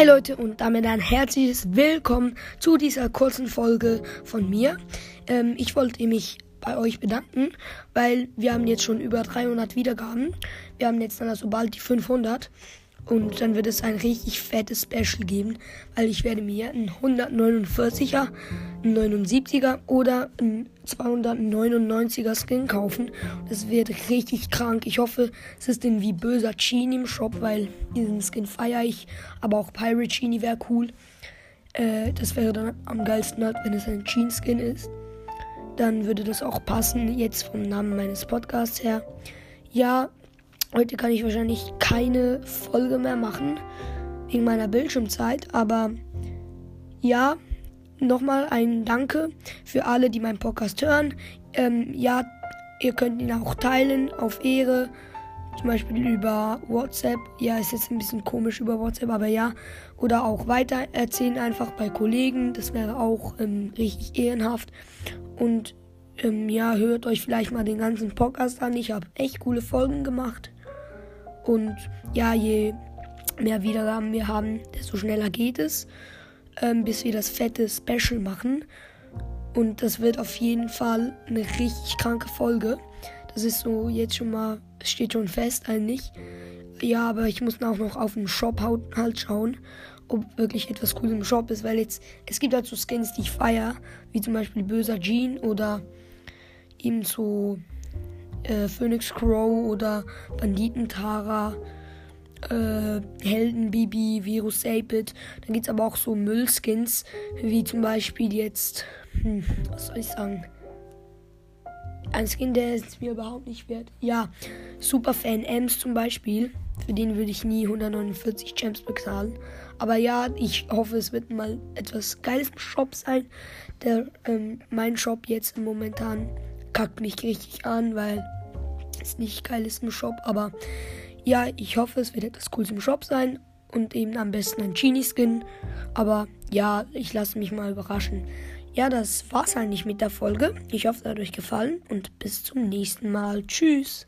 Hi Leute und damit ein herzliches Willkommen zu dieser kurzen Folge von mir. Ähm, ich wollte mich bei euch bedanken, weil wir haben jetzt schon über 300 Wiedergaben. Wir haben jetzt dann also bald die 500 und dann wird es ein richtig fettes Special geben, weil ich werde mir einen 149er, einen 79er oder einen 299er Skin kaufen. Das wird richtig krank. Ich hoffe, es ist den wie böser Genie im Shop, weil diesen Skin feiere ich. Aber auch Pirate Genie wäre cool. Äh, das wäre dann am geilsten halt, wenn es ein Gene Skin ist. Dann würde das auch passen, jetzt vom Namen meines Podcasts her. Ja, Heute kann ich wahrscheinlich keine Folge mehr machen, wegen meiner Bildschirmzeit. Aber ja, nochmal ein Danke für alle, die meinen Podcast hören. Ähm, ja, ihr könnt ihn auch teilen auf Ehre. Zum Beispiel über WhatsApp. Ja, ist jetzt ein bisschen komisch über WhatsApp, aber ja. Oder auch weiter erzählen einfach bei Kollegen. Das wäre auch ähm, richtig ehrenhaft. Und ähm, ja, hört euch vielleicht mal den ganzen Podcast an. Ich habe echt coole Folgen gemacht. Und ja, je mehr Wiedergaben wir haben, desto schneller geht es, ähm, bis wir das fette Special machen. Und das wird auf jeden Fall eine richtig kranke Folge. Das ist so jetzt schon mal, steht schon fest eigentlich. Ja, aber ich muss auch noch auf den Shop halt schauen, ob wirklich etwas cool im Shop ist, weil jetzt, es gibt halt so Skins, die ich feiere, wie zum Beispiel Böser Jean oder eben so äh, Phoenix Crow oder Banditentara, äh, Helden Bibi, Virus 8-Bit. Dann gibt es aber auch so Müllskins, wie zum Beispiel jetzt, hm, was soll ich sagen? Ein Skin, der ist mir überhaupt nicht wert. Ja, Superfan Ems zum Beispiel. Für den würde ich nie 149 Gems bezahlen. Aber ja, ich hoffe, es wird mal etwas Geiles im Shop sein. Der, ähm, mein Shop jetzt momentan kackt mich richtig an, weil es nicht geil ist im Shop. Aber ja, ich hoffe, es wird etwas Cooles im Shop sein. Und eben am besten ein Genie-Skin. Aber ja, ich lasse mich mal überraschen. Ja, das war's eigentlich mit der Folge. Ich hoffe, es hat euch gefallen und bis zum nächsten Mal. Tschüss.